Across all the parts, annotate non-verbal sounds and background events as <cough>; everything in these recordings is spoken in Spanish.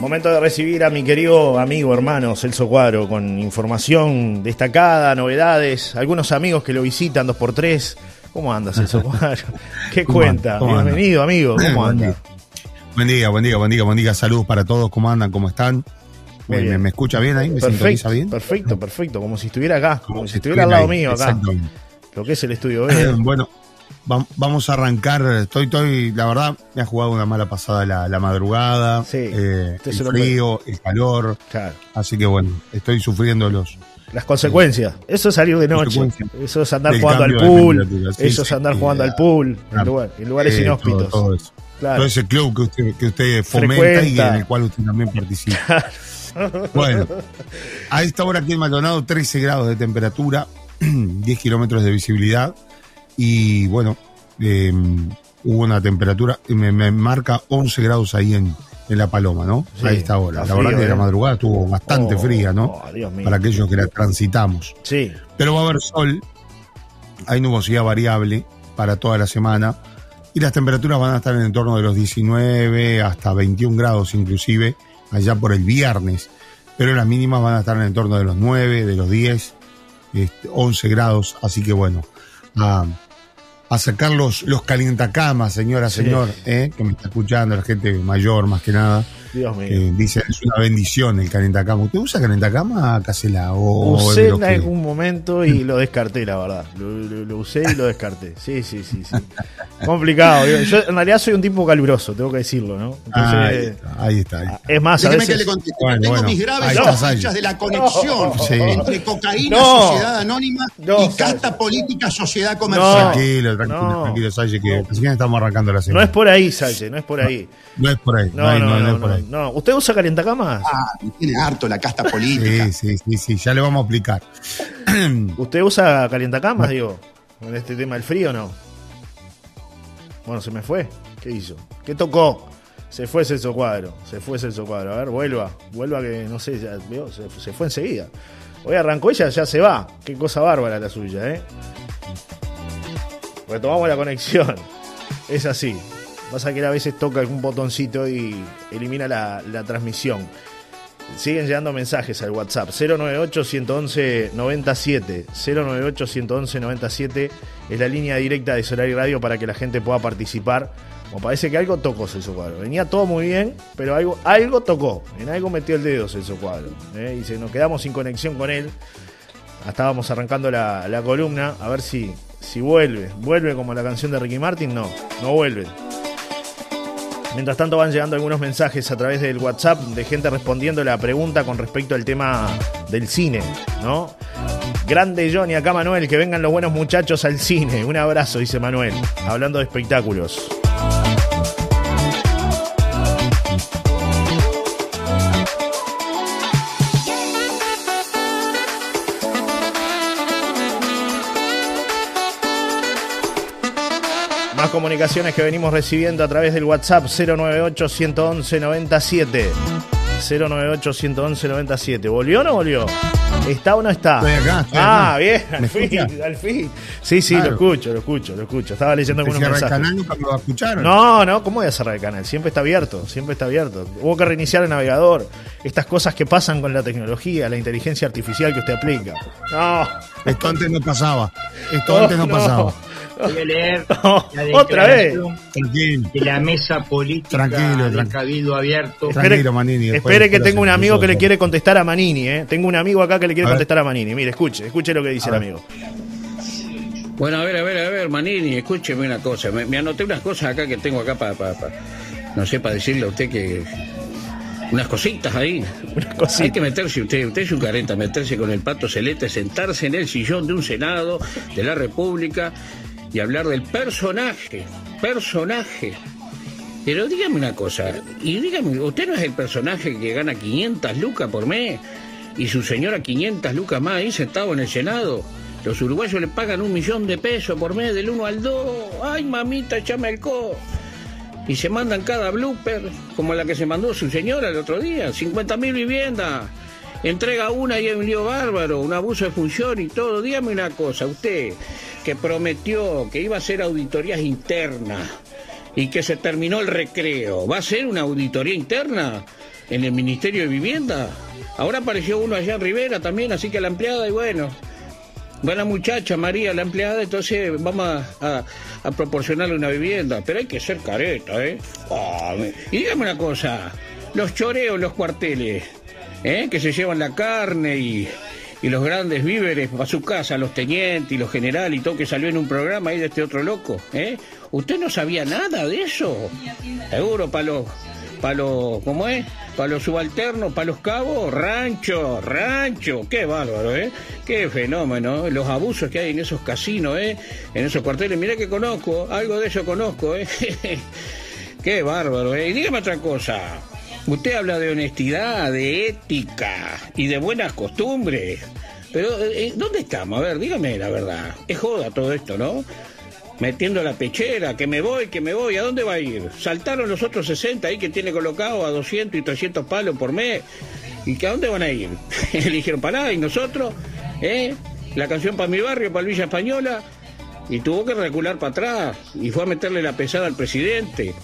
Momento de recibir a mi querido amigo, hermano Celso Cuadro, con información destacada, novedades, algunos amigos que lo visitan dos por tres. ¿Cómo anda Celso Cuadro? <laughs> ¿Qué cuenta? Bienvenido, amigo. ¿Cómo anda? Buen día, buen día, buen día, buen día. Saludos para todos. ¿Cómo andan? ¿Cómo están? ¿Me, me, escucha bien ahí? ¿Me perfecto, bien? Perfecto, perfecto. Como si estuviera acá, como, si estuviera al lado mío acá. Lo que es el estudio <laughs> bueno, vamos a arrancar. Estoy, estoy, la verdad, me ha jugado una mala pasada la, madrugada, eh, el frío, el calor. Así que bueno, estoy sufriendo los, las consecuencias. Eso es salir de noche. Eso es andar jugando al pool. eso es andar jugando al pool en, lugares inhóspitos. Todo, eso. Todo ese club que usted, que usted fomenta y en el cual usted también participa. bueno, <laughs> a esta hora aquí en Maldonado, 13 grados de temperatura, <clears throat> 10 kilómetros de visibilidad. Y bueno, em, hubo una temperatura, me, me, marca 11 grados ahí en, en La Paloma, ¿no? a esta hora. La verdad que la ¿eh? madrugada estuvo bastante oh, fría, ¿no? Oh, Para aquellos que la transitamos. Sí. Pero va a haber sol, hay nubosidad variable para toda la semana y las temperaturas van a estar en el torno de los 19 hasta 21 grados inclusive allá por el viernes, pero las mínimas van a estar en el torno de los 9, de los 10, 11 este, grados, así que bueno, a, a sacar los, los calientacamas, señora, señor, ¿eh? que me está escuchando, la gente mayor más que nada. Dios mío. dice, es una bendición el calentacama. ¿Usted usa calentacama, Casela? O, usé en algún momento y lo descarté, la verdad. Lo, usé y lo descarté. Sí, sí, sí, sí. <laughs> Complicado. Yo en realidad soy un tipo caluroso, tengo que decirlo, ¿no? Entonces, ahí, está, ahí, Es más, a veces... que le Tengo mis graves sospechas de la conexión <laughs> entre cocaína, sociedad anónima y casta política, sociedad comercial. Tranquilo, tranquilo, tranquilo, Salle, que recién estamos arrancando la semana. No es por ahí, Salle, no es por ahí. No, es por ahí. No, no, no, no, es por ahí. No, ¿usted usa calientacamas? Ah, tiene harto la casta política. Sí, sí, sí, sí, ya le vamos a explicar. <clears throat> ¿Usted usa calientacamas, digo? En este tema del frío, ¿no? Bueno, se me fue. ¿Qué hizo? ¿Qué tocó? Se fue Celso Cuadro. Se fue Celso Cuadro. A ver, vuelva. Vuelva que, no sé, ya, se, fue enseguida. Hoy arrancó ella, ya se va. Qué cosa bárbara la suya, ¿eh? Retomamos la conexión. Es así. Pasa que a veces toca algún botoncito y elimina la, transmisión. Siguen llegando mensajes al WhatsApp 098-111-97. 098-111-97 es la línea directa de Solar y Radio para que la gente pueda participar. Como parece que algo tocó Celso Cuadro. Venía todo muy bien, pero algo, algo tocó. En algo metió el dedo Celso Cuadro. ¿eh? Y se nos quedamos sin conexión con él. Estábamos arrancando la, la columna. A ver si, si vuelve. ¿Vuelve como la canción de Ricky Martin? No, no vuelve. Mientras tanto van llegando algunos mensajes a través del WhatsApp de gente respondiendo la pregunta con respecto al tema del cine, ¿no? Grande Johnny, acá Manuel, que vengan los buenos muchachos al cine. Un abrazo, dice Manuel, hablando de espectáculos. Comunicaciones que venimos recibiendo a través del WhatsApp 098 111 97. 098 111 97. ¿Volvió o no volvió? ¿Está o no está? Estoy acá, ah, bien, al fin, al fin. Sí, sí, lo escucho, lo escucho, lo escucho. Estaba leyendo algunos mensajes. el canal nunca lo escucharon? No, no, ¿cómo voy a cerrar el canal? Siempre está abierto, siempre está abierto. Hubo que reiniciar el navegador. Estas cosas que pasan con la tecnología, la inteligencia artificial que usted aplica. No. Esto antes no pasaba. Esto <laughs> antes no, pasaba. Voy a leer <laughs> otra vez de la mesa política tranquilo, del Cabildo Abierto. Tranquilo, Manini. Espere que tengo un amigo que le quiere contestar a Manini. ¿eh? Tengo un amigo acá que le quiere contestar a Manini. Mire, escuche, escuche lo que dice el amigo. Bueno, a ver, a ver, a ver, Manini, escúcheme una cosa. Me, anoté unas cosas acá que tengo acá para, no sé, para decirle a usted que unas cositas ahí. <laughs> Hay que meterse usted, usted es un careta, meterse con el pato celeste, sentarse en el sillón de un Senado de la República y hablar del personaje, personaje. Pero dígame una cosa, y dígame, ¿usted no es el personaje que gana 500 lucas por mes y su señora 500 lucas más ahí sentado en el Senado? Los uruguayos le pagan un millón de pesos por mes del 1 al 2. ¡Ay, mamita, échame el co! Y se mandan cada blooper, como la que se mandó su señora el otro día. 50 mil viviendas. Entrega una y hay un lío bárbaro, un abuso de función y todo. Dígame una cosa, usted que prometió que iba a hacer auditorías internas y que se terminó el recreo, ¿va a ser una auditoría interna? en el Ministerio de Vivienda. Ahora apareció uno allá en Rivera también, así que la empleada, y bueno, buena muchacha María, la empleada, entonces vamos a, proporcionarle una vivienda. Pero hay que ser careta, ¿eh? Ah, y dígame una cosa, los choreos, los cuarteles, ¿eh? que se llevan la carne y, y los grandes víveres a su casa, los tenientes y los generales y todo que salió en un programa ahí de este otro loco, ¿eh? ¿Usted no sabía nada de eso? Seguro, para los, ¿cómo es? Para los subalternos, para los cabos, rancho, rancho, qué bárbaro, ¿eh? Qué fenómeno, los abusos que hay en esos casinos, ¿eh? En esos cuarteles, mira que conozco, algo de eso conozco, ¿eh? <laughs> qué bárbaro, ¿eh? Y dígame otra cosa, Usted habla de honestidad, de ética y de buenas costumbres. Pero, eh, eh, ¿dónde estamos? A ver, dígame la verdad. Es joda todo esto, ¿no? Metiendo la pechera, que me voy, que me voy. ¿A dónde va a ir? Saltaron los otros 60 ahí que tiene colocado a 200 y 300 palos por mes. ¿Y que a dónde van a ir? <laughs> Le dijeron, pará, ¿y nosotros? ¿Eh? La canción para mi barrio, para Villa Española. Y tuvo que recular para atrás. Y fue a meterle la pesada al presidente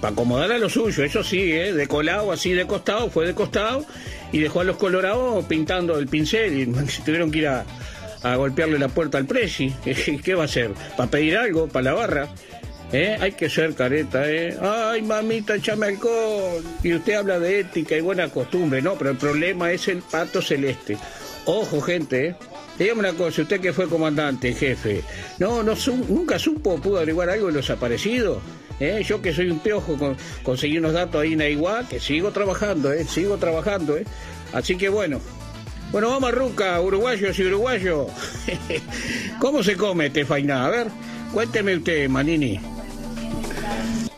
para acomodar a lo suyo, eso sí, ¿eh? de colado, así de costado, fue de costado y dejó a los colorados pintando el pincel y <laughs> tuvieron que ir a, golpearle la puerta al presi. <laughs> ¿Qué va a hacer? ¿Para pedir algo? ¿Para la barra? ¿Eh? Hay que ser careta, ¿eh? Ay, mamita, échame alcohol. Y usted habla de ética y buena costumbre, ¿no? Pero el problema es el pato celeste. Ojo, gente, ¿eh? Dígame una cosa, usted que fue comandante, jefe, ¿no, no nunca supo, pudo averiguar algo de los aparecidos? ¿Eh? Yo que soy un piojo, con, conseguí unos datos ahí en Aiguá, que sigo trabajando, ¿eh? sigo trabajando. ¿eh? Así que bueno. Bueno, vamos a Ruca, uruguayos y uruguayos. <laughs> ¿Cómo se come este fainá? A ver, cuénteme usted, Manini.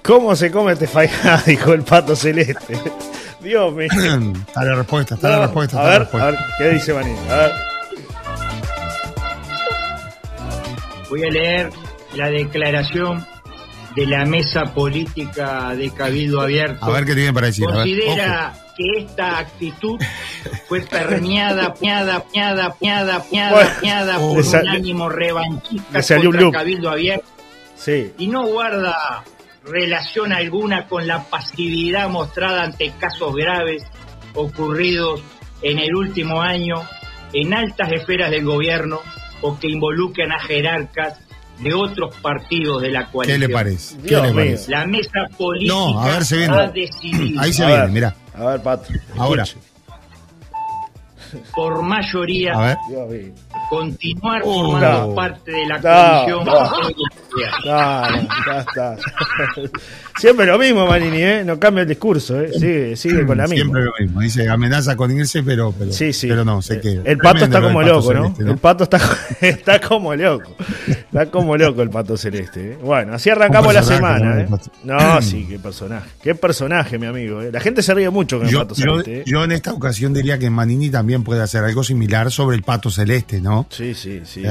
¿Cómo se come este fainá? <laughs> Dijo el pato celeste. <laughs> Dios mío. <clears throat> Está la respuesta, está la respuesta. a, ver, a ver, ¿qué dice Manini? A ver. Voy a leer la declaración de la mesa política de Cabildo Abierto. A ver qué tiene para decir. Considera que esta actitud fue <laughs> permeada, piada, piada, piada, piada, piada por un ánimo revanchista contra Cabildo Abierto. Sí. Y no guarda relación alguna con la pasividad mostrada ante casos graves ocurridos en el último año en altas esferas del gobierno o que involucran a jerarcas de otros partidos de la coalición. ¿Qué le parece? ¿Qué le parece? La mesa política no, a ver, se viene. ha decidido. Ahí se viene, mira. A ver, Pato. Ahora. Por mayoría, a ver continuar uh, formando parte de la coalición. Ya está. <laughs> Siempre lo mismo, Manini, ¿eh? No cambia el discurso, ¿eh? Sigue, sigue con la misma. Siempre lo mismo. Dice amenaza con irse, pero, pero, sí, sí. pero no, sé qué. El pato está como loco, ¿no? El pato está, <laughs> está como loco. Está como loco el pato celeste. ¿eh? Bueno, así arrancamos la semana, ¿eh? No, sí, qué personaje. Qué personaje, mi amigo. ¿eh? La gente se ríe mucho con el pato celeste. ¿eh? Yo en esta ocasión diría que Manini también puede hacer algo similar sobre el pato celeste, ¿no? Sí, sí, sí.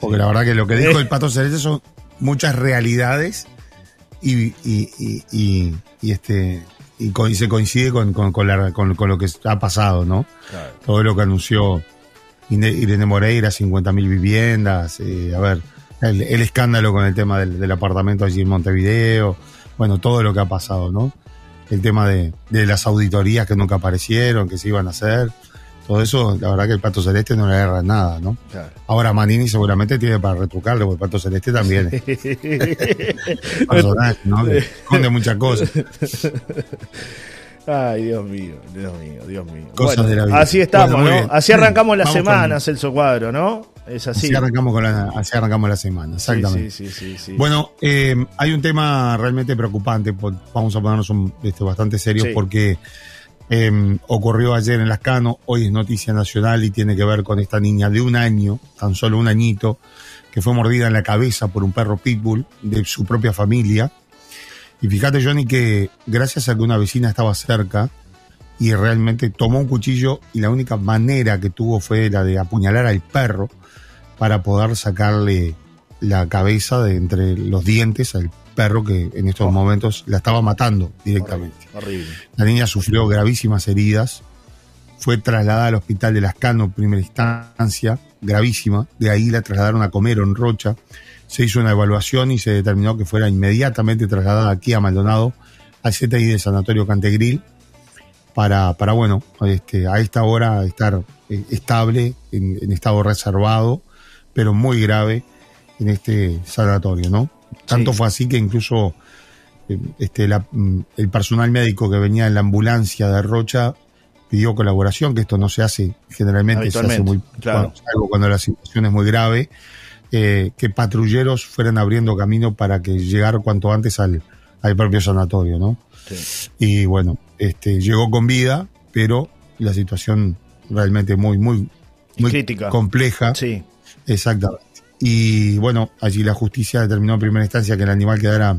porque la verdad que lo que dijo el Pato Celeste son muchas realidades y, este y se coincide con, lo que ha pasado, ¿no? Todo lo que anunció Irene Moreira, 50.000 viviendas, eh, a ver, el, escándalo con el tema del, apartamento allí en Montevideo, bueno, todo lo que ha pasado, ¿no? El tema de, de las auditorías que nunca aparecieron, que se iban a hacer todo eso, la verdad que el Pato Celeste no le agarra nada, ¿no? Ahora Manini seguramente tiene para retrucarle, porque el Pato Celeste también es <laughs> personaje, ¿no? esconde muchas cosas. Ay, Dios mío, Dios mío, Dios mío. Cosas de la vida. Así estamos, ¿no? Así arrancamos la semana, Celso Cuadro, ¿no? Es así. Así arrancamos, con la, así arrancamos la semana, exactamente. Sí, sí, sí, bueno, eh, hay un tema realmente preocupante, vamos a ponernos un, este, bastante serios, porque Em, ocurrió ayer en Las Cano, hoy es noticia nacional y tiene que ver con esta niña de un año, tan solo un añito, que fue mordida en la cabeza por un perro pitbull de su propia familia. Y fíjate, Johnny, que gracias a que una vecina estaba cerca y realmente tomó un cuchillo y la única manera que tuvo fue la de apuñalar al perro para poder sacarle la cabeza de entre los dientes al perro que en estos oh. momentos la estaba matando directamente. Horrible, La niña sufrió gravísimas heridas, fue trasladada al hospital de Las Cano en primera instancia, gravísima, de ahí la trasladaron a Comero en Rocha, se hizo una evaluación y se determinó que fuera inmediatamente trasladada aquí a Maldonado, al CTI de Sanatorio Cantegril, para, para bueno, este, a esta hora estar eh, estable, en, estado reservado, pero muy grave en este sanatorio, ¿no? Tanto fue así que incluso eh, este, mm, el personal médico que venía en la ambulancia de Rocha pidió colaboración, que esto no se hace generalmente, se hace muy claro. cuando, la situación es muy grave, eh, que patrulleros fueran abriendo camino para que llegara cuanto antes al, al propio sanatorio, ¿no? Y bueno, este, llegó con vida, pero la situación realmente muy, muy, muy Crítica. compleja. Sí. Exactamente. Y bueno, allí la justicia determinó en primera instancia que el animal quedara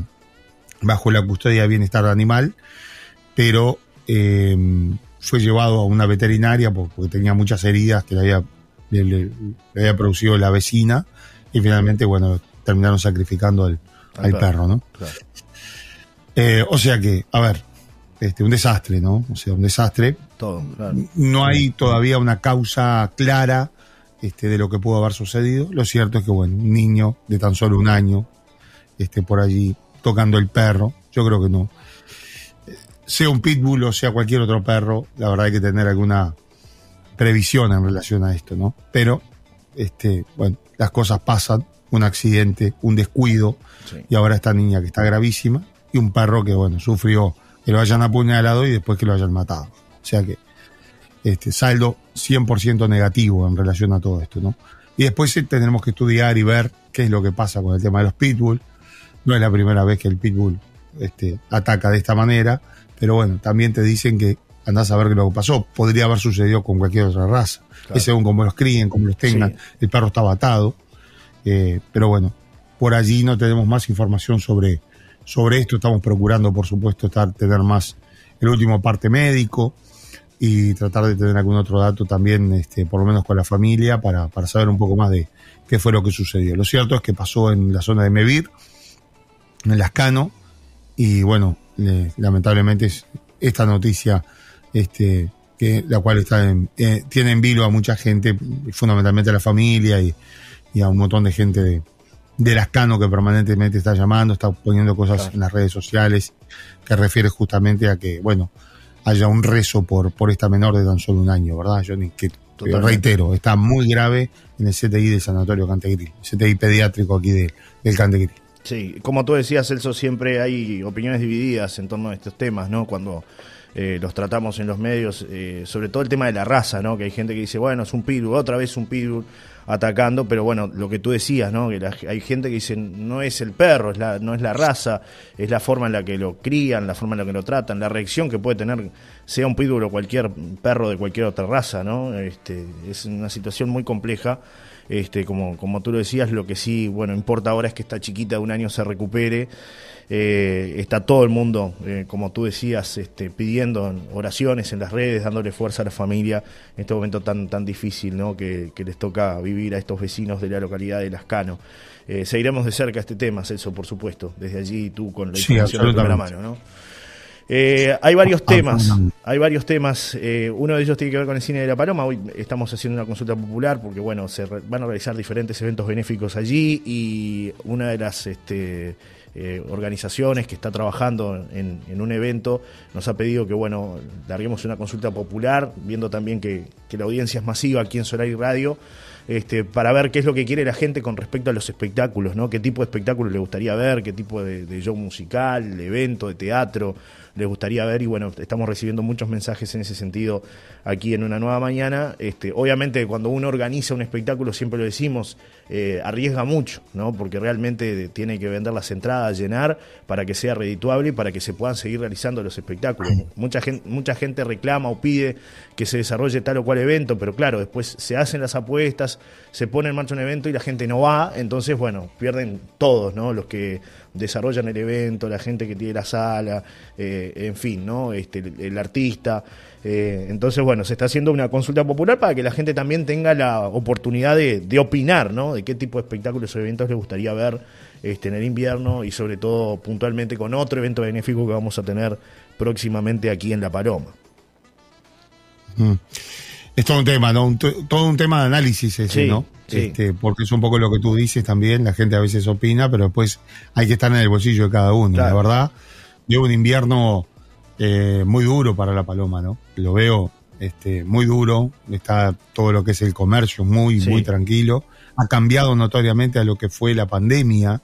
bajo la custodia de bienestar animal, pero eh, fue llevado a una veterinaria porque tenía muchas heridas que le había, le, había producido la vecina y finalmente, bueno, terminaron sacrificando al, perro. ¿no? Eh, o sea que, a ver, este, un desastre, ¿no? O sea, un desastre. Todo, No hay todavía una causa clara este, de lo que pudo haber sucedido. Lo cierto es que, bueno, un niño de tan solo un año, este, por allí tocando el perro, yo creo que no sea un pitbull o sea cualquier otro perro, la verdad hay que tener alguna previsión en relación a esto, ¿no? Pero, este, bueno, las cosas pasan, un accidente, un descuido, y ahora esta niña que está gravísima, y un perro que, bueno, sufrió que lo hayan apuñalado y después que lo hayan matado. O sea que, este, saldo 100% negativo en relación a todo esto, ¿no? Y después tendremos que estudiar y ver qué es lo que pasa con el tema de los pitbull. No es la primera vez que el pitbull este, ataca de esta manera. Pero bueno, también te dicen que andás a ver qué lo que pasó. Podría haber sucedido con cualquier otra raza. Es según cómo los críen, cómo los tengan. El perro estaba atado. Eh, pero bueno, por allí no tenemos más información sobre, sobre esto. Estamos procurando, por supuesto, estar, tener más el último parte médico y tratar de tener algún otro dato también, este, por lo menos con la familia, para, para saber un poco más de qué fue lo que sucedió. Lo cierto es que pasó en la zona de Mevir, en Lascano, y bueno, lamentablemente es esta noticia este, que la cual está eh, tiene en vilo a mucha gente, fundamentalmente a la familia y, a un montón de gente de, de Lascano que permanentemente está llamando, está poniendo cosas en las redes sociales que refiere justamente a que, bueno, haya un rezo por, por esta menor de tan solo un año, ¿verdad, Johnny? Que, reitero, está muy grave en el CTI del Sanatorio Cantegril, CTI pediátrico aquí de, del Cantegril. Sí, como tú decías, Celso, siempre hay opiniones divididas en torno a estos temas, ¿no? Cuando eh, los tratamos en los medios, eh, sobre todo el tema de la raza, ¿no? Que hay gente que dice, bueno, es un pitbull, otra vez un pitbull atacando, pero bueno, lo que tú decías, ¿no? Que hay gente que dice, no es el perro, es la, no es la raza, es la forma en la que lo crían, la forma en la que lo tratan, la reacción que puede tener, sea un pitbull o cualquier perro de cualquier otra raza, ¿no? Este, es una situación muy compleja. Este, como, como tú lo decías, lo que sí, bueno, importa ahora es que esta chiquita de un año se recupere. Eh, está todo el mundo, eh, como tú decías, este, pidiendo oraciones en las redes, dándole fuerza a la familia en este momento tan, tan difícil ¿no? que, les toca vivir a estos vecinos de la localidad de Lascano. Eh, seguiremos de cerca este tema, Celso, por supuesto, desde allí tú con la información de primera mano. ¿no? Eh, hay varios ah, temas, hay varios temas. Eh, uno de ellos tiene que ver con el cine de la Paloma. Hoy estamos haciendo una consulta popular porque, bueno, se van a realizar diferentes eventos benéficos allí y una de las este, eh, organizaciones que está trabajando en, un evento nos ha pedido que, bueno, larguemos una consulta popular, viendo también que, la audiencia es masiva aquí en Solar y Radio. Este, para ver qué es lo que quiere la gente con respecto a los espectáculos, ¿no? Qué tipo de espectáculo le gustaría ver, qué tipo de, de show musical, de evento, de teatro, les gustaría ver y bueno, estamos recibiendo muchos mensajes en ese sentido aquí en una nueva mañana. Este, obviamente cuando uno organiza un espectáculo, siempre lo decimos, eh, arriesga mucho, ¿no? Porque realmente tiene que vender las entradas, llenar para que sea redituable y para que se puedan seguir realizando los espectáculos. Mucha gente, mucha gente reclama o pide que se desarrolle tal o cual evento, pero claro, después se hacen las apuestas, se pone en marcha un evento y la gente no va, entonces bueno, pierden todos, ¿no? Los que desarrollan el evento, la gente que tiene la sala, eh, en fin, ¿no? Este, el, artista. Eh, entonces, bueno, se está haciendo una consulta popular para que la gente también tenga la oportunidad de, opinar, ¿no? De qué tipo de espectáculos o eventos le gustaría ver este, en el invierno y sobre todo puntualmente con otro evento benéfico que vamos a tener próximamente aquí en La Paloma. Mm. Es todo un tema, ¿no? todo un tema de análisis ese, ¿no? Este, porque es un poco lo que tú dices también, la gente a veces opina, pero después hay que estar en el bolsillo de cada uno. La verdad, llevo un invierno eh, muy duro para la paloma, ¿no? Lo veo este, muy duro, está todo lo que es el comercio muy, muy tranquilo. Ha cambiado notoriamente a lo que fue la pandemia.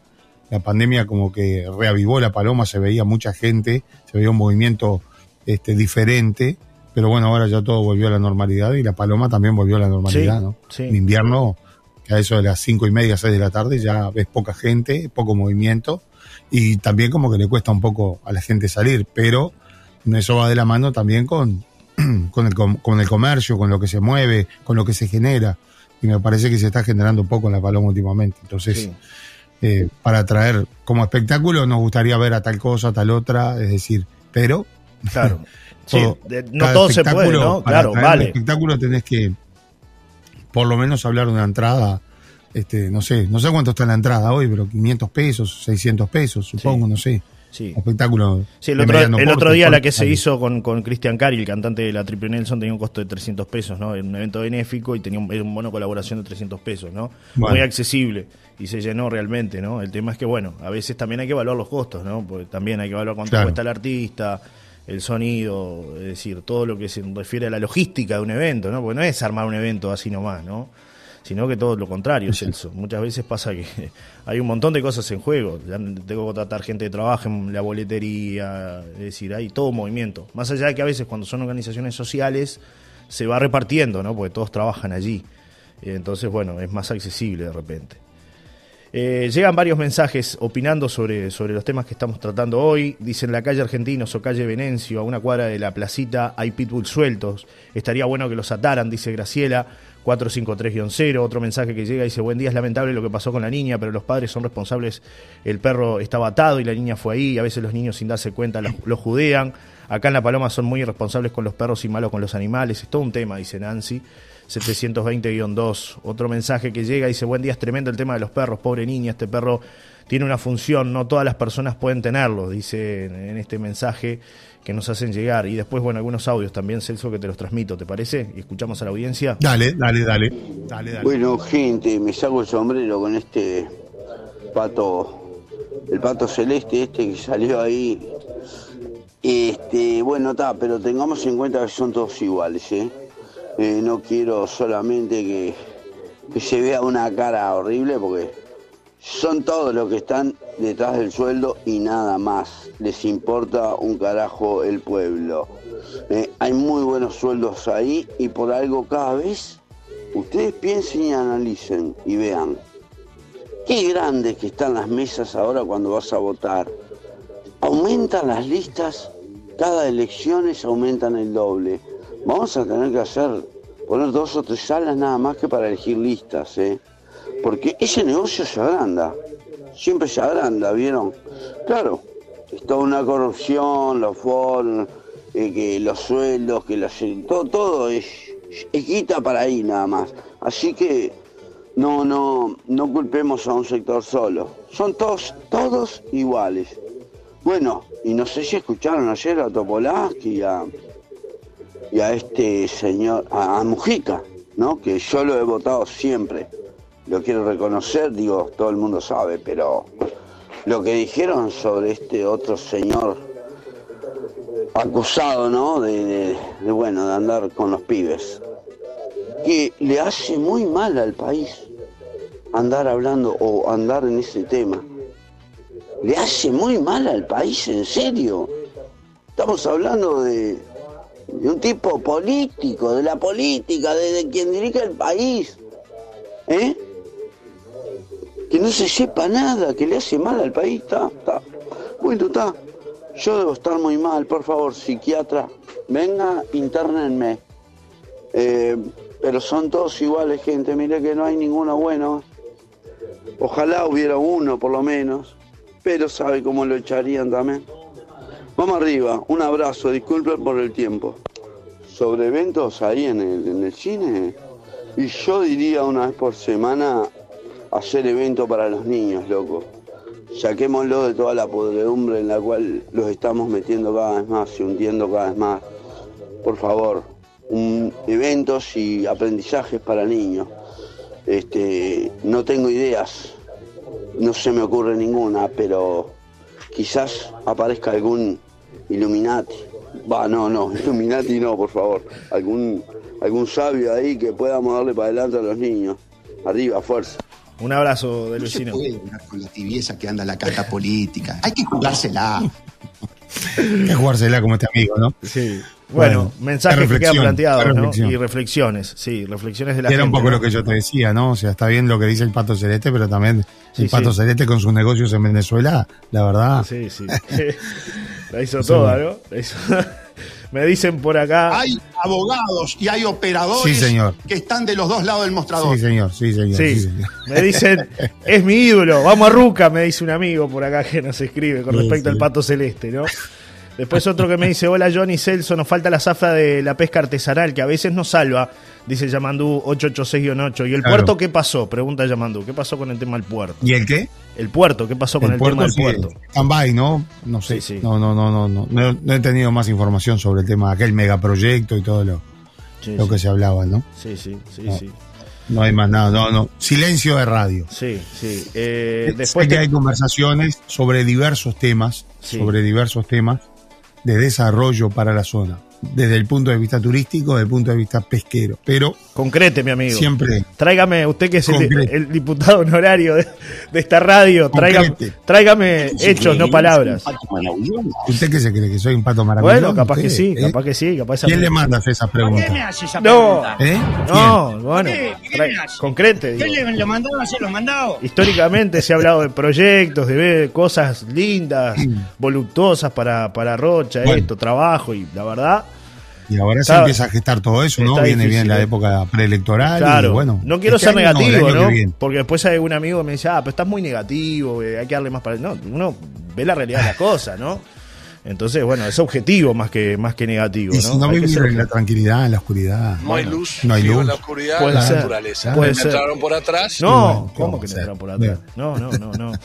La pandemia como que reavivó la paloma, se veía mucha gente, se veía un movimiento este, diferente, pero bueno, ahora ya todo volvió a la normalidad y la paloma también volvió a la normalidad, ¿no? En invierno, que a eso de las cinco y media, seis de la tarde, ya ves poca gente, poco movimiento, y también como que le cuesta un poco a la gente salir, pero eso va de la mano también con, <clears throat> con, el, con el comercio, con lo que se mueve, con lo que se genera. Y me parece que se está generando un poco en la paloma últimamente. Entonces, eh, para traer como espectáculo nos gustaría ver a tal cosa, a tal otra, es decir, pero... Claro. <laughs> no todo se puede, ¿no? claro, vale. espectáculo tenés que por lo menos hablar de una entrada este, no sé, no sé cuánto está la entrada hoy, pero 500 pesos, 600 pesos, supongo, no sé. Sí. Espectáculo. Sí, el otro, día la que se hizo con, con Cristian Cari, el cantante de la Triple Nelson, tenía un costo de 300 pesos, ¿no? En un evento benéfico y tenía un, un bono colaboración de 300 pesos, ¿no? Muy accesible y se llenó realmente, ¿no? El tema es que, bueno, a veces también hay que evaluar los costos, ¿no? Porque también hay que evaluar cuánto cuesta el artista, el sonido, es decir, todo lo que se refiere a la logística de un evento, ¿no? Porque no es armar un evento así nomás, ¿no? sino que todo lo contrario, <laughs> Celso. Muchas veces pasa que <laughs> hay un montón de cosas en juego. tengo que tratar gente que trabaja en la boletería, es decir, hay todo movimiento. Más allá de que a veces cuando son organizaciones sociales se va repartiendo, ¿no? Porque todos trabajan allí. Entonces, bueno, es más accesible de repente. Eh, llegan varios mensajes opinando sobre, sobre los temas que estamos tratando hoy. Dicen la calle Argentinos o calle Venencio, a una cuadra de la placita hay pitbull sueltos. Estaría bueno que los ataran, dice Graciela. 453-0. Otro mensaje que llega dice, buen día, es lamentable lo que pasó con la niña, pero los padres son responsables. El perro estaba atado y la niña fue ahí. Y a veces los niños sin darse cuenta lo, judean. Acá en La Paloma son muy irresponsables con los perros y malos con los animales. Es todo un tema, dice Nancy. 720-2. Otro mensaje que llega dice, buen día, es tremendo el tema de los perros. Pobre niña, este perro tiene una función, no todas las personas pueden tenerlo, dice en este mensaje que nos hacen llegar. Y después, bueno, algunos audios también, Celso, que te los transmito, ¿te parece? Y escuchamos a la audiencia. Dale, dale, dale. dale, dale. Bueno, gente, me saco el sombrero con este pato, el pato celeste este que salió ahí. Este, bueno, está, pero tengamos en cuenta que son todos iguales, ¿eh? No quiero solamente que, que se vea una cara horrible porque son todos los que están detrás del sueldo y nada más. Les importa un carajo el pueblo. Eh, hay muy buenos sueldos ahí y por algo cada vez ustedes piensen y analicen y vean. Qué grandes que están las mesas ahora cuando vas a votar. Aumentan las listas, cada elecciones aumentan el doble. Vamos a tener que hacer, poner dos o tres salas nada más que para elegir listas, ¿eh? porque ese negocio se agranda, siempre se agranda, ¿vieron? Claro, es toda una corrupción, los fondos, eh, que los sueldos, que los, todo, todo es, es quita para ahí nada más. Así que no, no, no culpemos a un sector solo. Son todos, todos iguales. Bueno, y no sé si escucharon ayer a Topolaski a, y a este señor, a Mujica, ¿no? Que yo lo he votado siempre lo quiero reconocer, digo, todo el mundo sabe, pero lo que dijeron sobre este otro señor acusado, ¿no? De, bueno, de andar con los pibes, que le hace muy mal al país andar hablando o andar en ese tema. Le hace muy mal al país, en serio. Estamos hablando de, un tipo político, de la política, de quien dirige el país. ¿Eh? que no se sepa nada, que le hace mal al país, está, está. Bueno, está. Yo debo estar muy mal, por favor, psiquiatra, venga, internenme. Eh, pero son todos iguales, gente, mire que no hay ninguno bueno. Ojalá hubiera uno, por lo menos, pero sabe cómo lo echarían también. Vamos arriba, un abrazo, disculpen por el tiempo. Sobre eventos ahí en el, en el cine, y yo diría una vez por semana hacer evento para los niños, loco. Saquémoslo de toda la podredumbre en la cual los estamos metiendo cada vez más y hundiendo cada vez más. Por favor, eventos y aprendizajes para niños. Este, no tengo ideas, no se me ocurre ninguna, pero quizás aparezca algún Illuminati Va, no, no, <laughs> Illuminati no, por favor. Algún, algún sabio ahí que podamos darle para adelante a los niños. Arriba, fuerza. Un abrazo vecino. No se puede con la tibieza que anda la carta política. Hay que jugársela. Hay que jugársela como este amigo, ¿no? Sí. Bueno, mensajes que quedan planteados, ¿no? Y reflexiones, sí, reflexiones de la Era un poco lo que yo te decía, ¿no? O sea, está bien lo que dice el Pato Celeste, pero también el Pato Celeste con sus negocios en Venezuela, la verdad. Sí, sí. <laughs> la hizo toda, ¿no? <laughs> Me dicen por acá. Hay abogados y hay operadores que están de los dos lados del mostrador. Sí, señor, sí, señor. Sí. <laughs> Me dicen, es mi ídolo, vamos a Ruca, me dice un amigo por acá que nos escribe con respecto al pato celeste, ¿no? Después otro que me dice, hola Johnny Celso, nos falta la zafra de la pesca artesanal, que a veces nos salva, dice Yamandú 886-8. ¿Y el puerto qué pasó? Pregunta Yamandú, ¿qué pasó con el tema del puerto? ¿Y el qué? El puerto, ¿qué pasó con el, tema del puerto? Stand-by, ¿no? No sé. No, no, no, no, no, no. he tenido más información sobre el tema, aquel megaproyecto y todo lo, lo que se hablaba, ¿no? Sí, sí, sí, sí. No hay más nada, no, no. Silencio de radio. Sí, sí. Eh, después que hay conversaciones sobre diversos temas, sobre diversos temas de desarrollo para la zona desde el punto de vista turístico, desde el punto de vista pesquero. Pero. Concrete, mi amigo. Siempre. Tráigame, usted que es el, diputado honorario de, esta radio, tráigame, tráigame hechos, no palabras. ¿Usted qué se cree? ¿Que soy un pato maravilloso? Bueno, capaz que sí, ¿eh? capaz que sí. Capaz ¿Quién le manda esas preguntas? me hace esa no, ¿Eh? no, bueno. concrete. ¿Qué le, mandó a hacer los mandados? Históricamente se ha hablado de proyectos, de ver cosas lindas, voluptuosas para, para Rocha, esto, trabajo, y la verdad y ahora se empieza a gestar todo eso, ¿no? Viene bien la ¿eh? época preelectoral. Claro, y bueno. No quiero este ser negativo, ¿no? Porque después hay un amigo que me dice, ah, pero estás muy negativo, eh, hay que darle más para. No, uno ve la realidad de las <laughs> cosas, ¿no? Entonces, bueno, es objetivo más que, más que negativo. Y ¿no? si no vivir en la tranquilidad, en la oscuridad. No hay luz, no hay luz. en la oscuridad, puede la naturaleza. Puede ¿Me entraron por atrás? No, ¿cómo que me entraron por atrás? No, no, no, no. <laughs>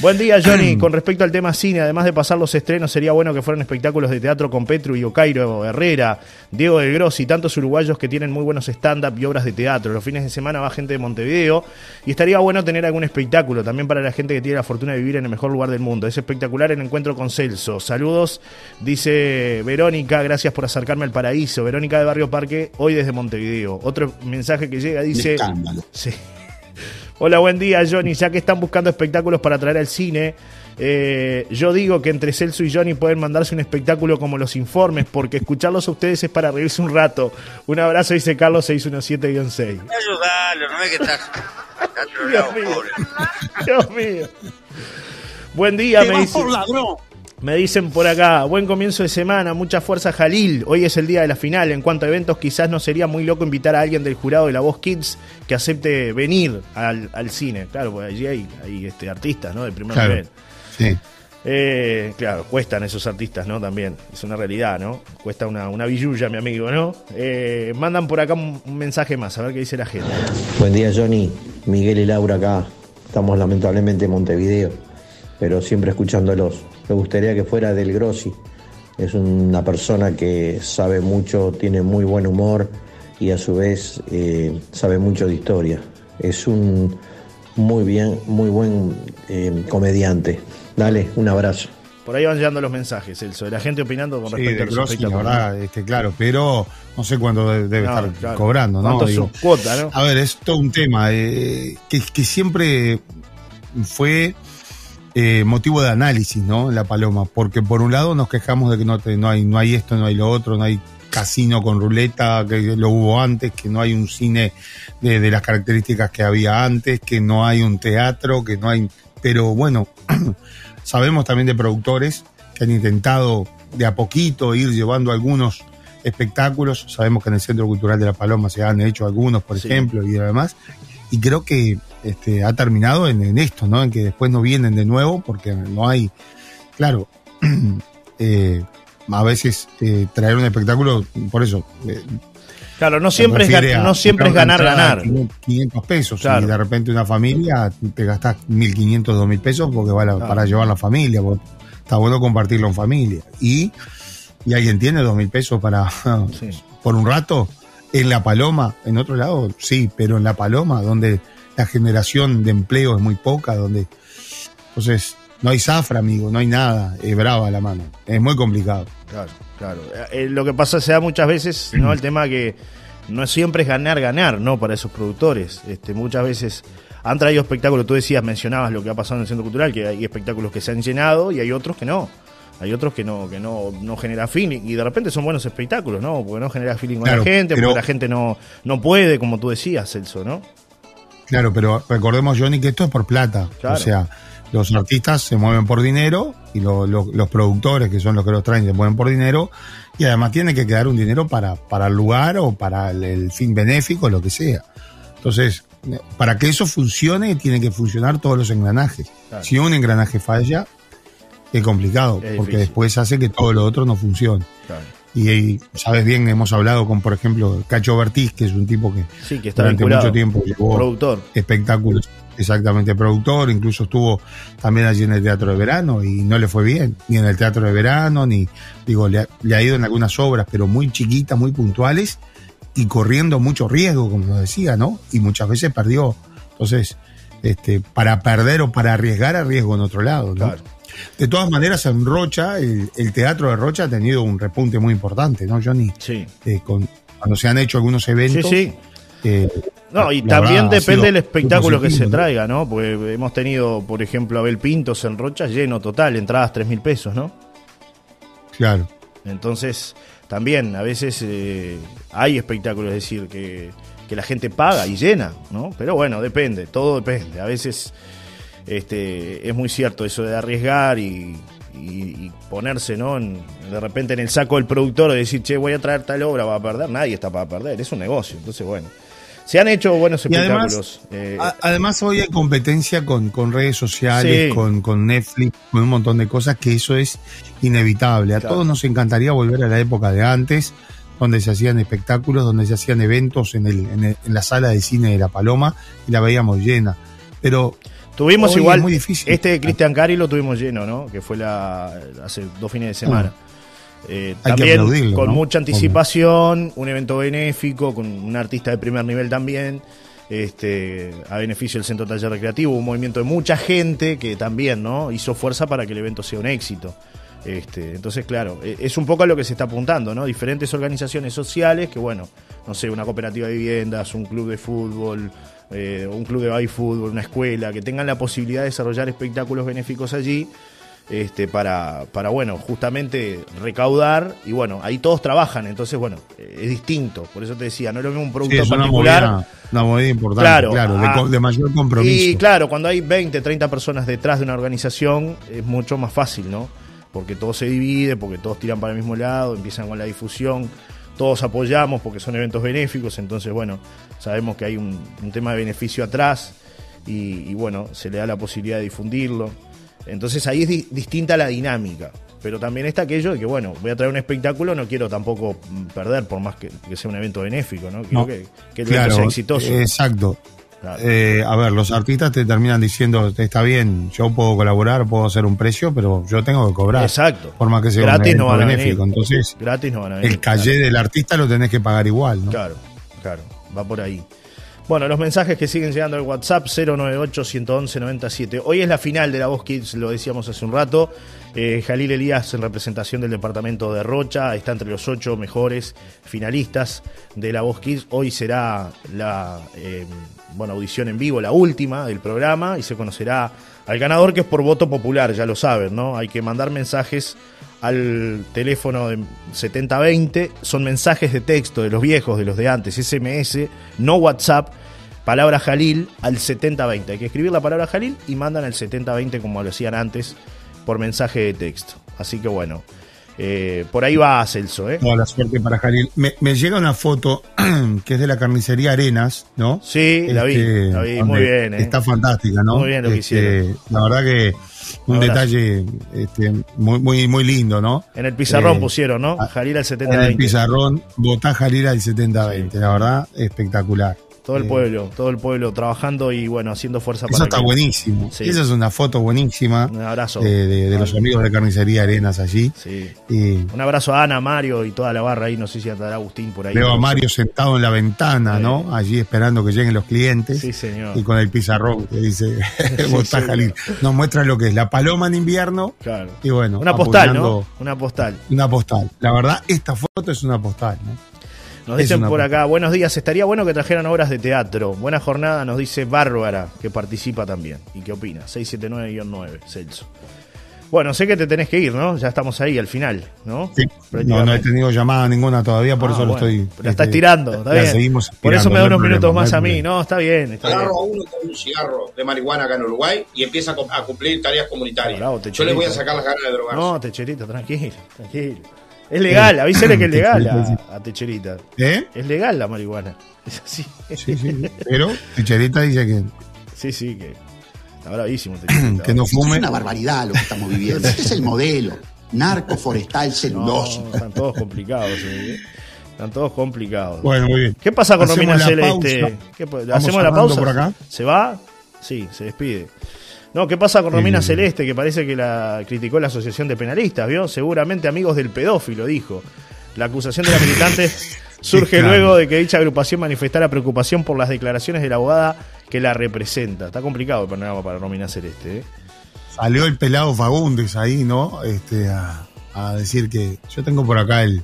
Buen día, Johnny. <clears throat> Con respecto al tema cine, además de pasar los estrenos, sería bueno que fueran espectáculos de teatro con Petru y Ocairo Herrera, Diego del Grossi, tantos uruguayos que tienen muy buenos stand-up y obras de teatro. Los fines de semana va gente de Montevideo y estaría bueno tener algún espectáculo también para la gente que tiene la fortuna de vivir en el mejor lugar del mundo. Es espectacular el encuentro con Celso. Saludos, dice Verónica, gracias por acercarme al paraíso. Verónica de Barrio Parque, hoy desde Montevideo. Otro mensaje que llega dice... Sí. Hola, buen día, Johnny. Ya que están buscando espectáculos para traer al cine, eh, yo digo que entre Celso y Johnny pueden mandarse un espectáculo como los informes, porque escucharlos a ustedes es para reírse un rato. Un abrazo, dice Carlos 617-6. Ayúdalo, no ve que estás. <laughs> Dios mío. Dios mío. Buen día, me dice. Me dicen por acá, buen comienzo de semana, mucha fuerza Jalil. Hoy es el día de la final. En cuanto a eventos, quizás no sería muy loco invitar a alguien del jurado de la Voz Kids que acepte venir al, cine. Claro, porque allí hay, hay este, artistas, ¿no? De primer nivel. Sí. Eh, claro, cuestan esos artistas, ¿no? También, es una realidad, ¿no? Cuesta una, una billulla, mi amigo, ¿no? Eh, mandan por acá un, un mensaje más, a ver qué dice la gente. Buen día, Johnny. Miguel y Laura acá. Estamos lamentablemente en Montevideo, pero siempre escuchándolos me gustaría que fuera del Grossi. Es una persona que sabe mucho, tiene muy buen humor y a su vez eh, sabe mucho de historia. Es un muy bien, muy buen eh, comediante. Dale, un abrazo. Por ahí van llegando los mensajes, Elso, de la gente opinando con respecto a los Grossi, la verdad, este, claro, pero no sé cuándo debe estar cobrando, ¿no? Digo, cuota, ¿no? A ver, es todo un tema eh, que, que siempre fue eh, motivo de análisis, ¿no? La Paloma, porque por un lado nos quejamos de que no, no, hay, no hay esto, no hay lo otro, no hay casino con ruleta, que lo hubo antes, que no hay un cine de, las características que había antes, que no hay un teatro, que no hay... Pero bueno, <clears throat> sabemos también de productores que han intentado de a poquito ir llevando algunos espectáculos. Sabemos que en el Centro Cultural de La Paloma se han hecho algunos, por ejemplo, y demás. Y creo que este, ha terminado en, esto, ¿no? En que después no vienen de nuevo porque no hay, claro, <clears throat> eh, a veces eh, traer un espectáculo, por eso. Eh, claro, no siempre, es, no siempre es ganar, ganar. 500 pesos y de repente una familia te gastas 1.500, 2.000 pesos porque va para llevar la familia, está bueno compartirlo en familia. Y, y alguien tiene 2.000 pesos para, <laughs> por un rato, en La Paloma, en otro lado, sí, pero en La Paloma, donde la generación de empleo es muy poca, donde entonces no hay zafra, amigo, no hay nada, es brava la mano, es muy complicado. Claro, claro. Eh, lo que pasa se da muchas veces, ¿no? <clears throat> El tema que no siempre es ganar, ganar, ¿no? Para esos productores. Este, muchas veces han traído espectáculos, tú decías, mencionabas lo que ha pasado en el Centro Cultural, que hay espectáculos que se han llenado y hay otros que no. Hay otros que no, que no, no genera feeling y de repente son buenos espectáculos, ¿no? Porque no genera feeling con la gente, porque la gente no, no puede, como tú decías, Celso, ¿no? Claro, pero recordemos, Johnny, que esto es por plata. O sea, los artistas se mueven por dinero y los productores, que son los que los traen, se mueven por dinero y además tiene que quedar un dinero para, para el lugar o para el, fin benéfico, lo que sea. Entonces, para que eso funcione, tienen que funcionar todos los engranajes. Si un engranaje falla, es complicado, porque después hace que todo lo otro no funcione. Y, sabes bien, hemos hablado con, por ejemplo, Cacho Bertiz, que es un tipo que, durante mucho tiempo llevó productor. espectáculos. Exactamente, productor, incluso estuvo también allí en el Teatro de Verano y no le fue bien, ni en el Teatro de Verano, ni, digo, le ha, ido en algunas obras, pero muy chiquitas, muy puntuales y corriendo mucho riesgo, como decía, ¿no? Y muchas veces perdió. Entonces, este, para perder o para arriesgar, arriesgo en otro lado, ¿no? De todas maneras, en Rocha, el, teatro de Rocha ha tenido un repunte muy importante, ¿no, Johnny? Sí. Eh, con, cuando se han hecho algunos eventos. Sí, sí. Eh, no, y también depende del espectáculo que se traiga, ¿no? Porque hemos tenido, por ejemplo, Abel Pintos en Rocha lleno total, entradas tres mil pesos, ¿no? Claro. Entonces, también a veces eh, hay espectáculos, es decir, que, que la gente paga y llena, ¿no? Pero bueno, depende, todo depende. A veces este, es muy cierto eso de arriesgar y, ponerse, ¿no? de repente en el saco del productor de decir, che, voy a traer tal obra, va a perder. Nadie está para perder, es un negocio. Entonces, bueno. Se han hecho buenos espectáculos. Eh, además, hoy hay competencia con, redes sociales, con, Netflix, con un montón de cosas, que eso es inevitable. A todos nos encantaría volver a la época de antes, donde se hacían espectáculos, donde se hacían eventos en, el, en, en la sala de cine de La Paloma y la veíamos llena. Pero Tuvimos igual, muy difícil. este de Cristian Cari lo tuvimos lleno, ¿no? Que fue la hace dos fines de semana. Eh, también con mucha anticipación, un evento benéfico, con un artista de primer nivel también, este, a beneficio del Centro Taller Recreativo, un movimiento de mucha gente que también ¿no? hizo fuerza para que el evento sea un éxito. Este, entonces, claro, e, es un poco a lo que se está apuntando, ¿no? Diferentes organizaciones sociales que, bueno, no sé, una cooperativa de viviendas, un club de fútbol, eh, un club de baile fútbol, una escuela, que tengan la posibilidad de desarrollar espectáculos benéficos allí. Este, para, para, bueno, justamente recaudar y bueno, ahí todos trabajan, entonces bueno, eh, es distinto, por eso te decía, no es lo mismo un producto particular. Una movida, importante, claro, ah, de, mayor compromiso. Y claro, cuando hay 20, 30 personas detrás de una organización es mucho más fácil, ¿no? Porque todo se divide, porque todos tiran para el mismo lado, empiezan con la difusión, todos apoyamos porque son eventos benéficos, entonces bueno, sabemos que hay un, tema de beneficio atrás y, bueno, se le da la posibilidad de difundirlo. Entonces ahí es distinta la dinámica. Pero también está aquello de que, bueno, voy a traer un espectáculo, no quiero tampoco perder, por más que, sea un evento benéfico, ¿no? Quiero que, que el evento sea exitoso. Exacto. Eh, a ver, los artistas te terminan diciendo, está bien, yo puedo colaborar, puedo hacer un precio, pero yo tengo que cobrar. Exacto. Por más que sea Gratis un no van benéfico. Entonces, Gratis no van a venir. El calle del artista lo tenés que pagar igual, ¿no? Claro, claro, va por ahí. Bueno, los mensajes que siguen llegando al WhatsApp 098-111-97. Hoy es la final de la Voz Kids, lo decíamos hace un rato. Eh, Jalil Elías, en representación del departamento de Rocha, está entre los ocho mejores finalistas de la Voz Kids. Hoy será la eh, bueno, audición en vivo, la última del programa, y se conocerá al ganador, que es por voto popular, ya lo saben, ¿no? Hay que mandar mensajes al teléfono de 7020, son mensajes de texto de los viejos, de los de antes, SMS, no WhatsApp, palabra Jalil al 7020. Hay que escribir la palabra Jalil y mandan al 7020 como lo hacían antes por mensaje de texto. Así que bueno, eh, por ahí va Celso, ¿eh? Toda la suerte para Jalil. Me, llega una foto <clears throat> que es de la carnicería Arenas, ¿no? Sí, la vi, este, la vi muy bien. ¿eh? Está fantástica, ¿no? Muy bien lo que este, hicieron. La verdad que un detalle este, muy, muy, muy lindo, ¿no? En el pizarrón eh, pusieron, ¿no? Jalil al 70-20. En el pizarrón, votá Jalil al 70-20. La verdad, espectacular. Todo el pueblo, todo el pueblo trabajando y bueno, haciendo fuerza para Eso está buenísimo. Esa es una foto buenísima. Un abrazo. De, los amigos de Carnicería Arenas allí. Sí. Un abrazo a Ana, Mario y toda la barra ahí. No sé si andará Agustín por ahí. Veo a Mario sentado en la ventana, ¿no? Allí esperando que lleguen los clientes. Sí, señor. Y con el pizarrón que dice <laughs> <laughs> Nos muestra lo que es la paloma en invierno. Claro. Y bueno. Una postal, ¿no? Una postal. Una postal. La verdad, esta foto es una postal, ¿no? Nos dicen por acá, buenos días, estaría bueno que trajeran obras de teatro. Buena jornada, nos dice Bárbara, que participa también. ¿Y qué opina? 679-9, Celso. Bueno, sé que te tenés que ir, ¿no? Ya estamos ahí al final, ¿no? Sí. No, no he tenido llamada ninguna todavía, por ah, eso lo estoy. La estás tirando, está bien. Seguimos por eso me da unos minutos más a mí, no, está bien. Está Agarro a uno con un cigarro de marihuana acá en Uruguay y empieza a cumplir tareas comunitarias. Yo le voy a sacar las ganas de drogarse. No, Techerito, tranquilo, tranquilo. Es legal, avísale que es <laughs> legal a, Techerita. ¿Eh? Es legal la marihuana. <laughs> Es así. Sí, sí. Pero Techerita dice que. Sí, sí, que. Está bravísimo. <clears throat> que no fume. Es una barbaridad lo que estamos viviendo. Este es el modelo. Narco, forestal, celuloso. están todos complicados. ¿eh? Están todos complicados. Bueno, muy bien. ¿Qué pasa con Romina Celeste? ¿Hacemos la pausa? Por acá? ¿Se va? Sí, se despide. No, ¿qué pasa con Romina Celeste? Que parece que la criticó la Asociación de Penalistas, ¿vio? Seguramente amigos del pedófilo, dijo. La acusación de la militante <laughs> surge luego de que dicha agrupación manifestara preocupación por las declaraciones de la abogada que la representa. Está complicado el panorama para Romina Celeste. ¿eh? Salió el pelado Fagundes ahí, ¿no? Este, a, decir que yo tengo por acá el,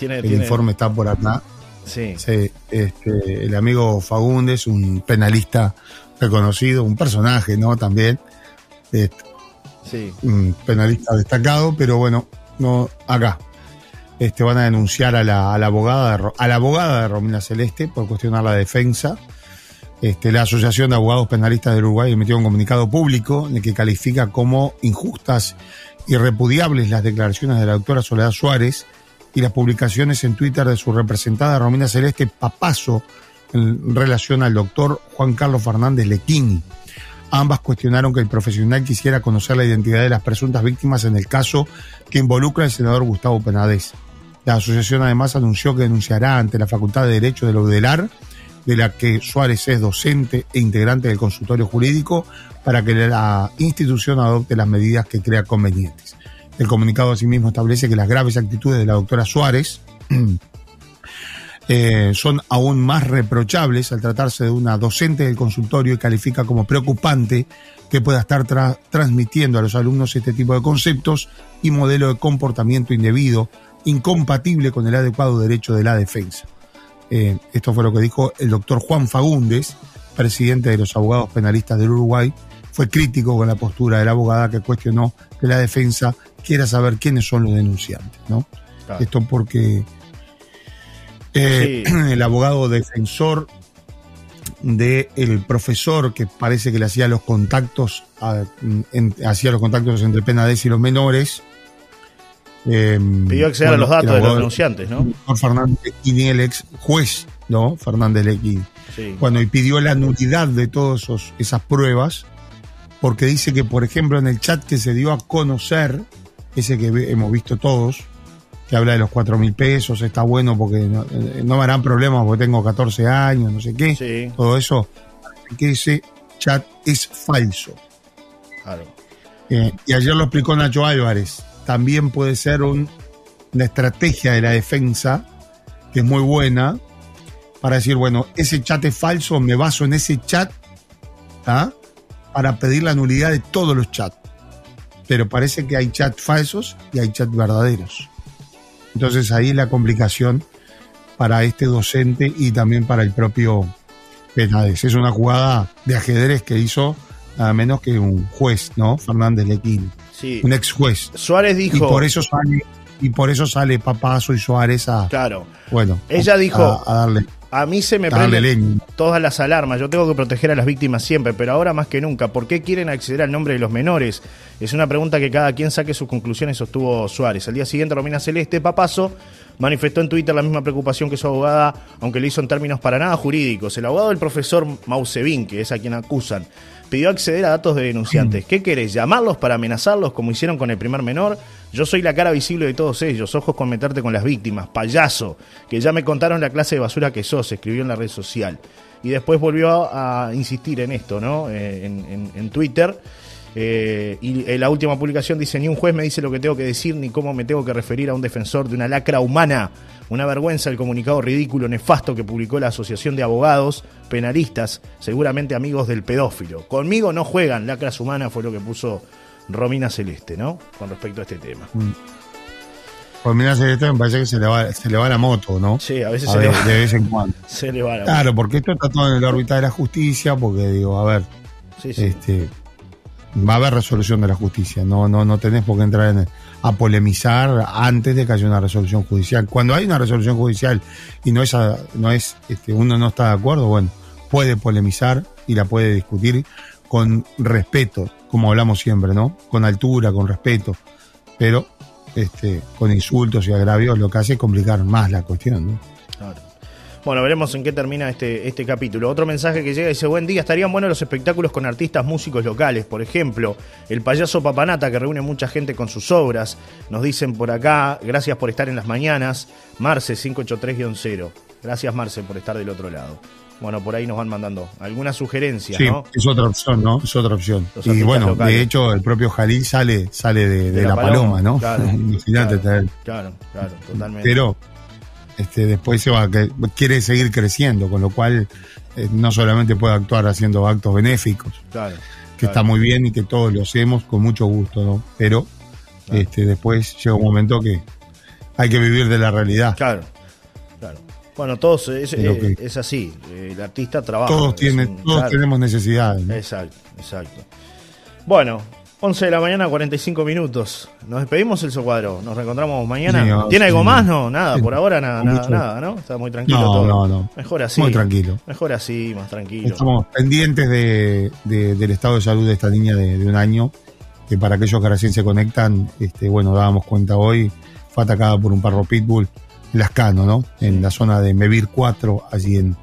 el informe, está por acá. Sí. sí este, el amigo Fagundes, un penalista reconocido, un personaje, ¿no? También. Este, sí. Un penalista destacado, pero bueno, no acá. Este, van a denunciar a la, abogada de, a la abogada de Romina Celeste por cuestionar la defensa. Este, la Asociación de Abogados Penalistas de Uruguay emitió un comunicado público en el que califica como injustas y repudiables las declaraciones de la doctora Soledad Suárez y las publicaciones en Twitter de su representada Romina Celeste Papazo en relación al doctor Juan Carlos Fernández Lequini. Ambas cuestionaron que el profesional quisiera conocer la identidad de las presuntas víctimas en el caso que involucra al senador Gustavo Penades. La asociación además anunció que denunciará ante la Facultad de Derecho de la UDELAR, de la que Suárez es docente e integrante del consultorio jurídico, para que la institución adopte las medidas que crea convenientes. El comunicado asimismo establece que las graves actitudes de la doctora Suárez <clears throat> eh, son aún más reprochables al tratarse de una docente del consultorio y califica como preocupante que pueda estar transmitiendo a los alumnos este tipo de conceptos y modelo de comportamiento indebido, incompatible con el adecuado derecho de la defensa. Eh, esto fue lo que dijo el doctor Juan Fagundes, presidente de los abogados penalistas del Uruguay. Fue crítico con la postura de la abogada que cuestionó que la defensa quiera saber quiénes son los denunciantes. ¿no? Esto porque eh, <clears throat> el abogado defensor del profesor que parece que le hacía los contactos hacía los contactos entre Penades y los menores. Eh, pidió acceder a los datos de los denunciantes no Fernández y el ex juez no Fernández Lequín sí. cuando pidió la nulidad de todas esas pruebas porque dice que por ejemplo en el chat que se dio a conocer ese que hemos visto todos que habla de los cuatro mil pesos, está bueno porque no, eh, me harán problemas porque tengo 14 años, no sé qué. Todo eso, que ese chat es falso. Claro. Eh, y ayer lo explicó Nacho Álvarez. También puede ser una estrategia de la defensa, que es muy buena, para decir, bueno, ese chat es falso, me baso en ese chat ¿ah? para pedir la nulidad de todos los chats. Pero parece que hay chats falsos y hay chats verdaderos. Entonces ahí la complicación para este docente y también para el propio Penades. Es una jugada de ajedrez que hizo nada menos que un juez, ¿no? Fernández Lequín. Sí. Un ex juez. Suárez dijo. Y por eso sale, y por eso sale Papazo y Suárez a. Claro. Bueno. Ella dijo. a darle a mí se me prenden todas las alarmas. Yo tengo que proteger a las víctimas siempre, pero ahora más que nunca. ¿Por qué quieren acceder al nombre de los menores? Es una pregunta que cada quien saque sus conclusiones, sostuvo Suárez. Al día siguiente, Romina Celeste Papazo manifestó en Twitter la misma preocupación que su abogada, aunque lo hizo en términos para nada jurídicos. El abogado del profesor Mausevin, que es a quien acusan, pidió acceder a datos de denunciantes. <clears throat> ¿Qué querés? ¿Llamarlos para amenazarlos como hicieron con el primer menor? Yo soy la cara visible de todos ellos, ojos con meterte con las víctimas, payaso, que ya me contaron la clase de basura que sos, escribió en la red social. Y después volvió a, insistir en esto, ¿no? Eh, en, Twitter. Eh, y en la última publicación dice, ni un juez me dice lo que tengo que decir, ni cómo me tengo que referir a un defensor de una lacra humana. Una vergüenza el comunicado ridículo, nefasto que publicó la Asociación de Abogados Penalistas, seguramente amigos del pedófilo. Conmigo no juegan, lacras humanas fue lo que puso Romina Celeste, ¿no? Con respecto a este tema. Mm. Romina Celeste me parece que se le va, se le va la moto, ¿no? Sí, a veces se le va. De vez en cuando. <laughs> Se le va la Claro, porque esto está todo en la órbita de la justicia, porque digo, a ver, este va a haber resolución de la justicia, no, no, no tenés por qué entrar en, a polemizar antes de que haya una resolución judicial. Cuando hay una resolución judicial y no es, no es este, uno no está de acuerdo, bueno, puede polemizar y la puede discutir con respeto, como hablamos siempre, ¿no? Con altura, con respeto, pero este, con insultos y agravios lo que hace es complicar más la cuestión, ¿no? Bueno, veremos en qué termina este, este capítulo. Otro mensaje que llega dice, buen día, estarían buenos los espectáculos con artistas músicos locales. Por ejemplo, el payaso Papanata, que reúne mucha gente con sus obras. Nos dicen por acá, gracias por estar en las mañanas. Marce 583-0. Gracias Marce por estar del otro lado. Bueno, por ahí nos van mandando algunas sugerencias, sí, es otra opción, ¿no? Es otra opción. y bueno, de hecho, el propio Jalil sale, sale de, la, paloma, ¿no? Claro, <laughs> Imagínate claro, claro, claro, totalmente. Pero este, después se va, que quiere seguir creciendo, con lo cual eh, no solamente puede actuar haciendo actos benéficos, claro, que está muy bien y que todos lo hacemos con mucho gusto, ¿no? Pero este, después llega un momento que hay que vivir de la realidad. Claro. Bueno, todos es, eh, es, así, el artista trabaja. Todos, tienen, todos tenemos necesidades. Exacto, exacto. Bueno, 11 de la mañana, 45 minutos. Nos despedimos, el Cuadro. Nos reencontramos mañana. ¿Tiene algo más? No, nada, por ahora nada, nada, nada, ¿no? Está muy tranquilo no, todo. No, no. Mejor así. Muy tranquilo. Mejor así, más tranquilo. Estamos pendientes de, del estado de salud de esta niña de, un año, que para aquellos que recién se conectan, este, bueno, dábamos cuenta hoy, fue atacada por un perro pitbull Lascano, ¿no? En la zona de Mevir 4, allí en,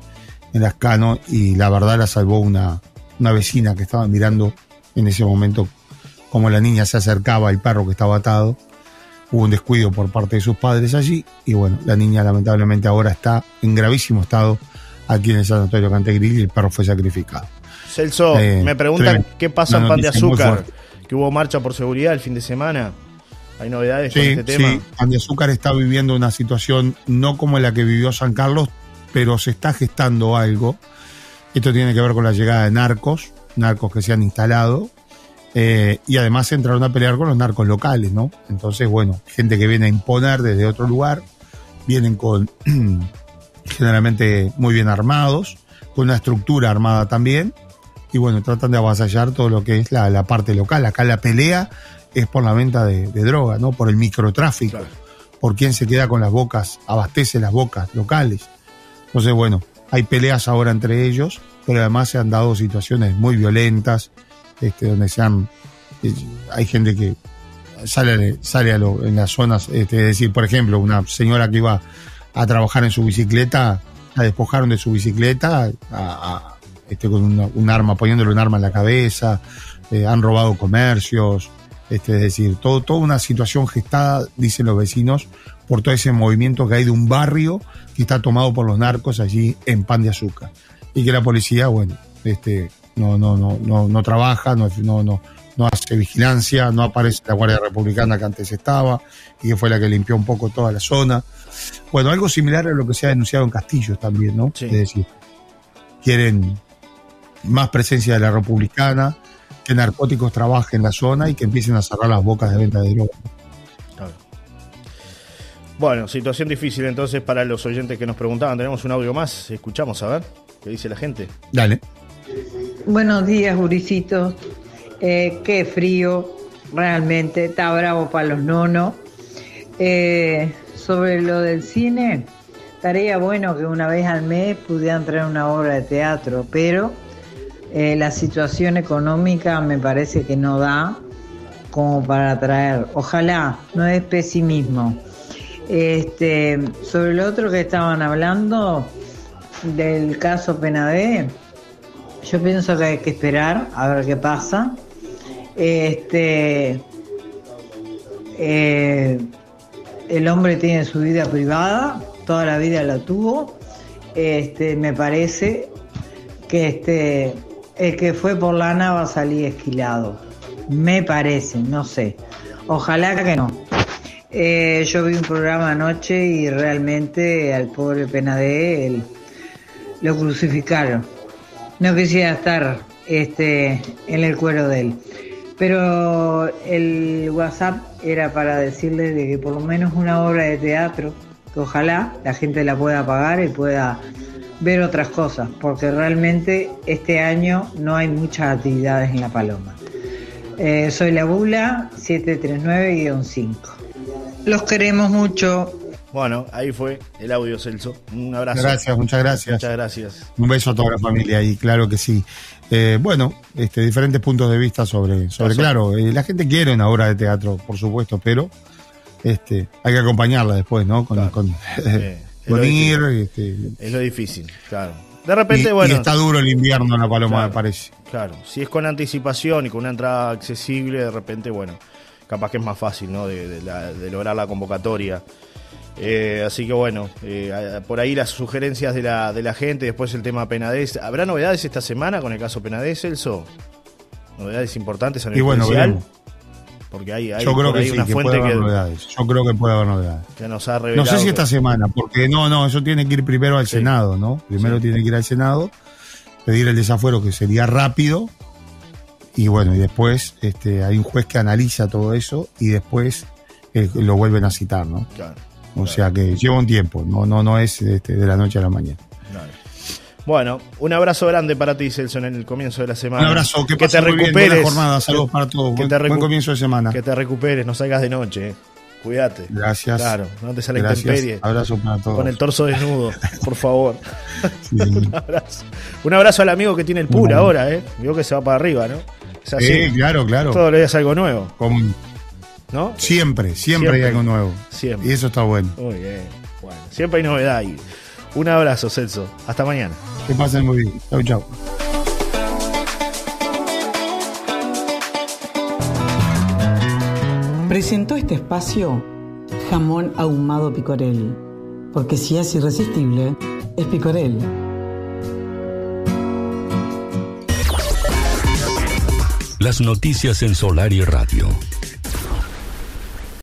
en Lascano, y la verdad la salvó una, una vecina que estaba mirando en ese momento como la niña se acercaba al perro que estaba atado. Hubo un descuido por parte de sus padres allí y bueno, la niña lamentablemente ahora está en gravísimo estado aquí en el sanatorio Cantegril y el perro fue sacrificado. Celso, eh, me preguntan qué pasa en Pan de Azúcar, que hubo marcha por seguridad el fin de semana. ¿Hay novedades con este tema? Sí, Pan de Azúcar está viviendo una situación no como la que vivió San Carlos, pero se está gestando algo. Esto tiene que ver con la llegada de narcos, narcos que se han instalado eh, y además entraron a pelear con los narcos locales, ¿no? Entonces, bueno, gente que viene a imponer desde otro lugar, vienen con <clears throat> generalmente muy bien armados, con una estructura armada también, y bueno, tratan de avasallar todo lo que es la, parte local. Acá la pelea es por la venta de, droga, ¿no? Por el microtráfico, por quien se queda con las bocas, abastece las bocas locales. Entonces, bueno, hay peleas ahora entre ellos, pero además se han dado situaciones muy violentas, este, donde sean, eh, hay gente que sale, sale a lo, en las zonas, este, es decir, por ejemplo, una señora que iba a trabajar en su bicicleta, la despojaron de su bicicleta a, este, con un arma, poniéndole un arma en la cabeza, eh, han robado comercios, este, es decir, todo, toda una situación gestada, dicen los vecinos, por todo ese movimiento que hay de un barrio que está tomado por los narcos allí en Pan de Azúcar. Y que la policía, bueno, este, no, no, no, no, no trabaja, no, no, no, no hace vigilancia, no aparece la Guardia Republicana que antes estaba y que fue la que limpió un poco toda la zona. Bueno, algo similar a lo que se ha denunciado en Castillos también, ¿no? Es decir, quieren más presencia de la Republicana, que narcóticos trabajen en la zona y que empiecen a cerrar las bocas de venta de drogas. Bueno, situación difícil entonces para los oyentes que nos preguntaban. Tenemos un audio más, escuchamos a ver qué dice la gente. Dale. Buenos días, Juricitos. Eh, qué frío, realmente. Está bravo para los nonos. Eh, sobre lo del cine, estaría bueno que una vez al mes pudieran traer una obra de teatro, pero eh, la situación económica me parece que no da como para traer. Ojalá, no es pesimismo. Este, sobre lo otro que estaban hablando del caso Penadé, yo pienso que hay que esperar a ver qué pasa. Este, Eh, el hombre tiene su vida privada, toda la vida la tuvo. Este, me parece que este, el que fue por lana va a salir esquilado. Me parece, no sé. Ojalá que no. Eh, yo vi un programa anoche y realmente al pobre Penade lo crucificaron. No quisiera estar este, en el cuero de él. Pero el WhatsApp era para decirle de que por lo menos una obra de teatro, que ojalá la gente la pueda pagar y pueda ver otras cosas, porque realmente este año no hay muchas actividades en La Paloma. Eh, soy la Bula 739-5. Los queremos mucho. Bueno, ahí fue el audio, Celso. Un abrazo. Gracias, muchas gracias. Muchas gracias. Un beso a toda la familia y claro que sí. Eh, bueno, este, diferentes puntos de vista sobre, sobre claro, eh, la gente quiere una obra de teatro, por supuesto, pero este, hay que acompañarla después, ¿no? Con, <laughs> ir. Este, es lo difícil, claro. De repente, bueno. Y está duro el invierno en la Paloma, me parece. Claro, si es con anticipación y con una entrada accesible, de repente, bueno, capaz que es más fácil, ¿no? De, lograr la convocatoria. Eh, así que bueno, eh, por ahí las sugerencias de la, de la gente, después el tema Penades. ¿Habrá novedades esta semana con el caso Penades, Celso? Novedades importantes a nivel y bueno, porque hay, Yo creo que sí, una fuente puede haber novedades. Yo creo que puede haber novedades. Que nos ha revelado. No sé si esta semana, porque no, no, eso tiene que ir primero al Senado, ¿no? Primero tiene que ir al Senado, pedir el desafuero que sería rápido, y bueno, y después este, hay un juez que analiza todo eso y después eh, lo vuelven a citar, ¿no? Claro. O sea que lleva un tiempo, no, no, no es este, de la noche a la mañana. Bueno, un abrazo grande para ti, Celso, en el comienzo de la semana. Un abrazo, que, te recuperes. jornada, saludos para todos. Que buen, comienzo de semana. Que te recuperes, no salgas de noche. Eh. Cuídate. Gracias. Claro, no te sale intemperie. Abrazo para todos. Con el torso desnudo, por favor. <laughs> <laughs> un, abrazo. un abrazo al amigo que tiene el pool ahora, ¿eh? Digo que se va para arriba, ¿no? Sí, claro, claro. Todos los días algo nuevo. ¿No? Siempre, siempre, hay algo nuevo. Siempre. Y eso está bueno. Muy bien. Bueno, siempre hay novedad ahí. Un abrazo, Celso. Hasta mañana. Que pasen muy bien. Chau, chau. Presentó este espacio jamón ahumado picorel. Porque si es irresistible, es picorel. Las noticias en Solar y Radio.